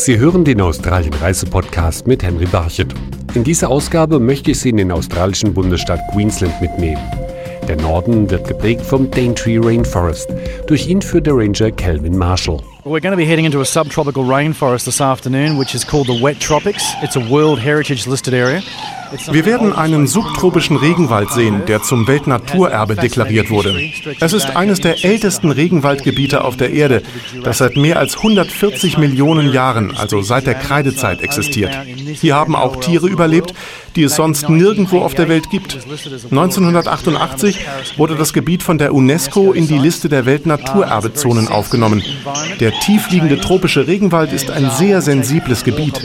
Sie hören den Australien-Reise-Podcast mit Henry Barchet. In dieser Ausgabe möchte ich Sie in den australischen Bundesstaat Queensland mitnehmen. Der Norden wird geprägt vom Daintree Rainforest. Durch ihn führt der Ranger Calvin Marshall. We're going to be heading into a subtropical rainforest this afternoon, which is called the Wet Tropics. It's a World Heritage listed area. Wir werden einen subtropischen Regenwald sehen, der zum Weltnaturerbe deklariert wurde. Es ist eines der ältesten Regenwaldgebiete auf der Erde, das seit mehr als 140 Millionen Jahren, also seit der Kreidezeit, existiert. Hier haben auch Tiere überlebt, die es sonst nirgendwo auf der Welt gibt. 1988 wurde das Gebiet von der UNESCO in die Liste der Weltnaturerbezonen aufgenommen. Der tiefliegende tropische Regenwald ist ein sehr sensibles Gebiet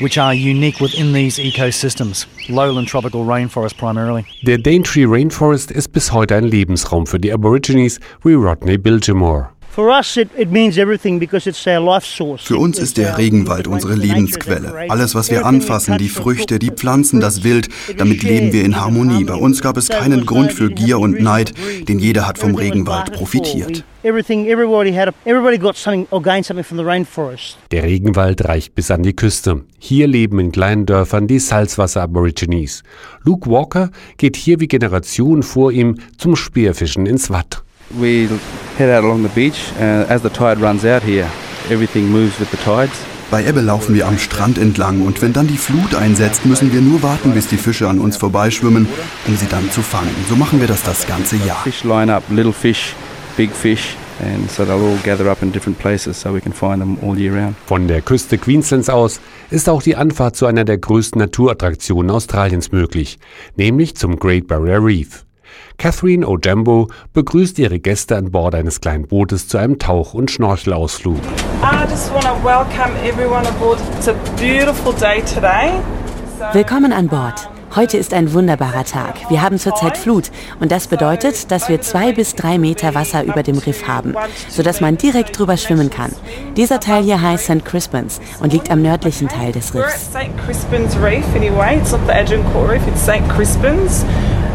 which are unique within these ecosystems. Lowland tropical rainforest primarily. Der Daintree Rainforest ist bis heute ein Lebensraum für die Aborigines wie Rodney Bilgemore. Für uns ist der Regenwald unsere Lebensquelle. Alles, was wir anfassen, die Früchte, die Pflanzen, das Wild, damit leben wir in Harmonie. Bei uns gab es keinen Grund für Gier und Neid, denn jeder hat vom Regenwald profitiert. Der Regenwald reicht bis an die Küste. Hier leben in kleinen Dörfern die Salzwasser-Aborigines. Luke Walker geht hier wie Generationen vor ihm zum Speerfischen ins Watt. We head out along the beach. Uh, as the tide runs out here, everything moves with the tides. Bei Ebbe laufen wir am Strand entlang und wenn dann die Flut einsetzt, müssen wir nur warten, bis die Fische an uns vorbeischwimmen, um sie dann zu fangen. So machen wir das das ganze Jahr. Fish line up, little fish, big fish. And so they'll all gather up in different places so we can find them all year round. Von der Küste Queenslands aus ist auch die Anfahrt zu einer der größten Naturattraktionen Australiens möglich, nämlich zum Great Barrier Reef. Catherine Ojambo begrüßt ihre Gäste an Bord eines kleinen Bootes zu einem Tauch- und Schnorchelausflug. Willkommen an Bord. Heute ist ein wunderbarer Tag. Wir haben zurzeit Flut und das bedeutet, dass wir zwei bis drei Meter Wasser über dem Riff haben, sodass man direkt drüber schwimmen kann. Dieser Teil hier heißt St. Crispins und liegt am nördlichen Teil des Riffs.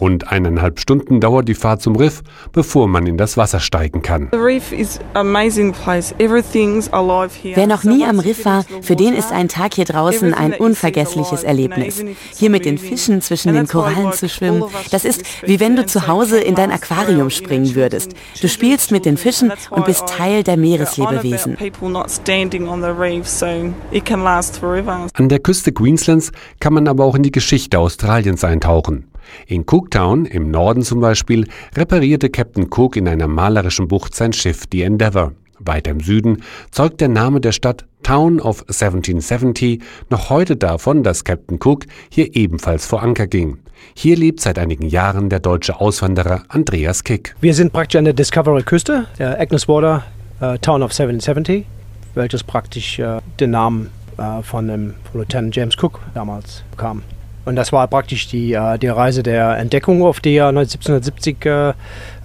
Rund eineinhalb Stunden dauert die Fahrt zum Riff, bevor man in das Wasser steigen kann. Wer noch nie am Riff war, für den ist ein Tag hier draußen ein unvergessliches Erlebnis. Hier mit den Fischen zwischen den Korallen zu schwimmen, das ist wie wenn du zu Hause in dein Aquarium springen würdest. Du spielst mit den Fischen und bist Teil der Meereslebewesen. An der Küste Queenslands kann man aber auch in die Geschichte Australiens eintauchen. In Cooktown im Norden zum Beispiel reparierte Captain Cook in einer malerischen Bucht sein Schiff, die Endeavour. Weiter im Süden zeugt der Name der Stadt Town of 1770 noch heute davon, dass Captain Cook hier ebenfalls vor Anker ging. Hier lebt seit einigen Jahren der deutsche Auswanderer Andreas Kick. Wir sind praktisch an der Discovery-Küste, der Agnes Water uh, Town of 1770, welches praktisch uh, den Namen uh, von dem Lieutenant James Cook damals bekam. Und das war praktisch die, äh, die Reise der Entdeckung, auf die er 1770 äh,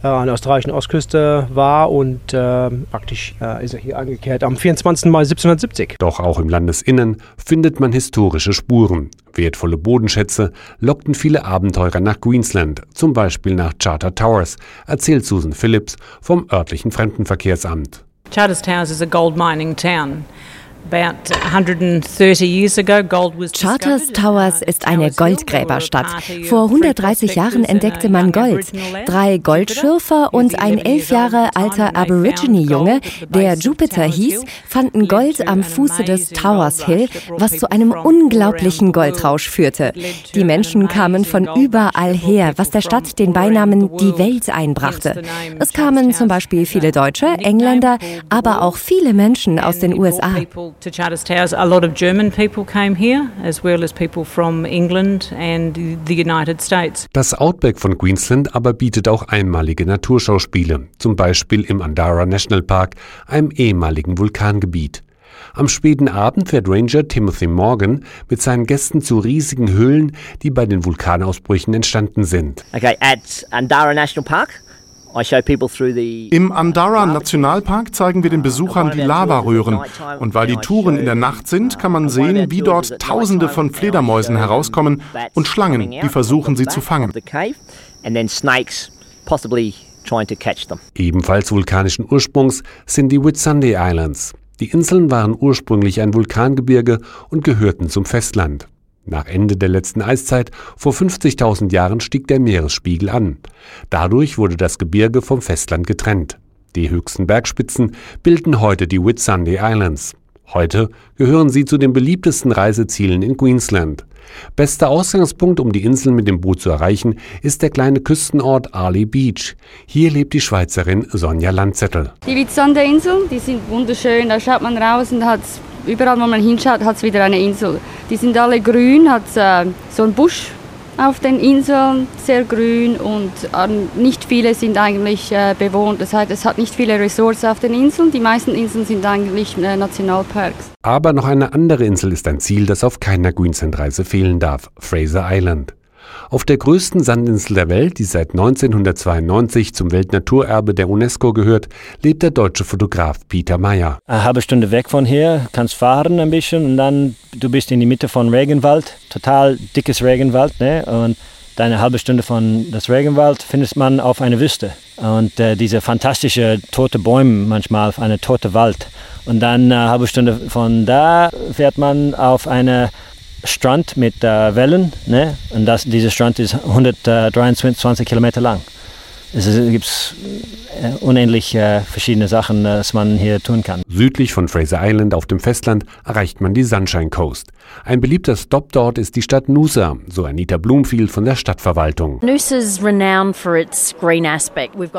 an der australischen Ostküste war und äh, praktisch äh, ist er hier angekehrt am 24. Mai 1770. Doch auch im Landesinnen findet man historische Spuren. Wertvolle Bodenschätze lockten viele Abenteurer nach Queensland, zum Beispiel nach Charter Towers, erzählt Susan Phillips vom örtlichen Fremdenverkehrsamt. Charters Towers is a gold mining town. Charters Towers ist eine Goldgräberstadt. Vor 130 Jahren entdeckte man Gold. Drei Goldschürfer und ein elf Jahre alter Aborigine-Junge, der Jupiter hieß, fanden Gold am Fuße des Towers Hill, was zu einem unglaublichen Goldrausch führte. Die Menschen kamen von überall her, was der Stadt den Beinamen die Welt einbrachte. Es kamen zum Beispiel viele Deutsche, Engländer, aber auch viele Menschen aus den USA to Charters Towers. A lot of German people came here, as well as people from England and the United States. Das Outback von Queensland aber bietet auch einmalige Naturschauspiele, zum Beispiel im Andara National Park, einem ehemaligen Vulkangebiet. Am späten Abend fährt Ranger Timothy Morgan mit seinen Gästen zu riesigen Höhlen, die bei den Vulkanausbrüchen entstanden sind. Okay, at Andara National Park im Andara Nationalpark zeigen wir den Besuchern die Lavaröhren. Und weil die Touren in der Nacht sind, kann man sehen, wie dort Tausende von Fledermäusen herauskommen und Schlangen, die versuchen, sie zu fangen. possibly trying to catch them. Ebenfalls vulkanischen Ursprungs sind die Whitsunday Islands. Die Inseln waren ursprünglich ein Vulkangebirge und gehörten zum Festland. Nach Ende der letzten Eiszeit vor 50.000 Jahren stieg der Meeresspiegel an. Dadurch wurde das Gebirge vom Festland getrennt. Die höchsten Bergspitzen bilden heute die Whitsunday Islands. Heute gehören sie zu den beliebtesten Reisezielen in Queensland. Bester Ausgangspunkt, um die Insel mit dem Boot zu erreichen, ist der kleine Küstenort Arley Beach. Hier lebt die Schweizerin Sonja Landzettel. Die Whitsunday-Inseln, die sind wunderschön. Da schaut man raus und hat überall, wo man hinschaut, hat es wieder eine Insel. Die sind alle grün, hat äh, so ein Busch auf den Inseln, sehr grün und äh, nicht viele sind eigentlich äh, bewohnt. Das heißt, es hat nicht viele Resorts auf den Inseln. Die meisten Inseln sind eigentlich äh, Nationalparks. Aber noch eine andere Insel ist ein Ziel, das auf keiner Queensland-Reise fehlen darf, Fraser Island. Auf der größten Sandinsel der Welt, die seit 1992 zum Weltnaturerbe der UNESCO gehört, lebt der deutsche Fotograf Peter Meyer. Eine halbe Stunde weg von hier, kannst fahren ein bisschen und dann du bist in die Mitte von Regenwald, total dickes Regenwald, ne? Und eine halbe Stunde von das Regenwald findet man auf einer Wüste und äh, diese fantastische tote Bäume manchmal auf eine tote Wald und dann eine halbe Stunde von da fährt man auf eine Strand mit äh, Wellen. Ne? Und das, dieser Strand ist 123 Kilometer lang. Es gibt äh, unendlich äh, verschiedene Sachen, äh, was man hier tun kann. Südlich von Fraser Island auf dem Festland erreicht man die Sunshine Coast. Ein beliebter Stop dort ist die Stadt Noosa, so Anita Bloomfield von der Stadtverwaltung.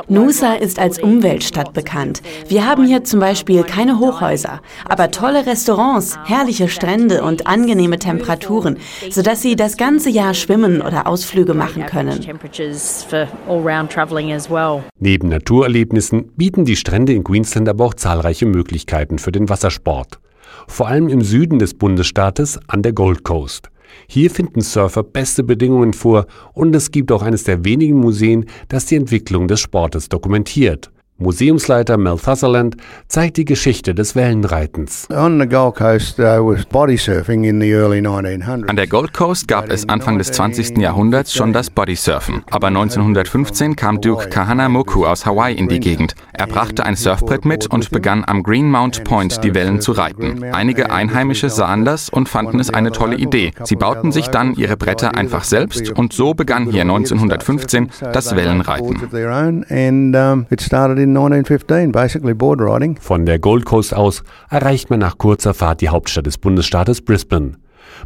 Noosa ist als Umweltstadt bekannt. Wir haben hier zum Beispiel keine Hochhäuser, aber tolle Restaurants, herrliche Strände und angenehme Temperaturen, sodass Sie das ganze Jahr schwimmen oder Ausflüge machen können. Neben Naturerlebnissen bieten die Strände in Queensland aber auch zahlreiche Möglichkeiten für den Wassersport. Vor allem im Süden des Bundesstaates an der Gold Coast. Hier finden Surfer beste Bedingungen vor und es gibt auch eines der wenigen Museen, das die Entwicklung des Sportes dokumentiert. Museumsleiter Mel Sutherland zeigt die Geschichte des Wellenreitens. An der Gold Coast gab es Anfang des 20. Jahrhunderts schon das Bodysurfen. Aber 1915 kam Duke Kahanamoku aus Hawaii in die Gegend. Er brachte ein Surfbrett mit und begann am Greenmount Point die Wellen zu reiten. Einige Einheimische sahen das und fanden es eine tolle Idee. Sie bauten sich dann ihre Bretter einfach selbst und so begann hier 1915 das Wellenreiten. 1915, basically board riding. Von der Gold Coast aus erreicht man nach kurzer Fahrt die Hauptstadt des Bundesstaates Brisbane.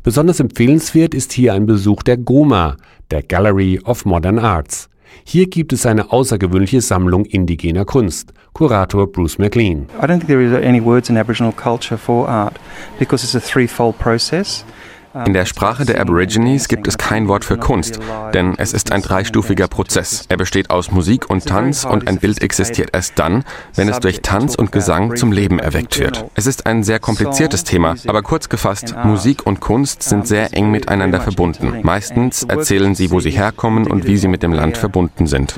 Besonders empfehlenswert ist hier ein Besuch der GOMA, der Gallery of Modern Arts. Hier gibt es eine außergewöhnliche Sammlung indigener Kunst. Kurator Bruce McLean. I don't think there is any words in Aboriginal culture for art because it's a threefold process. In der Sprache der Aborigines gibt es kein Wort für Kunst, denn es ist ein dreistufiger Prozess. Er besteht aus Musik und Tanz und ein Bild existiert erst dann, wenn es durch Tanz und Gesang zum Leben erweckt wird. Es ist ein sehr kompliziertes Thema, aber kurz gefasst, Musik und Kunst sind sehr eng miteinander verbunden. Meistens erzählen sie, wo sie herkommen und wie sie mit dem Land verbunden sind.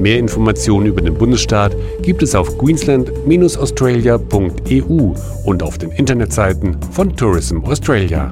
Mehr Informationen über den Bundesstaat gibt es auf queensland-australia.eu und auf den Internetseiten von Tourism Australia.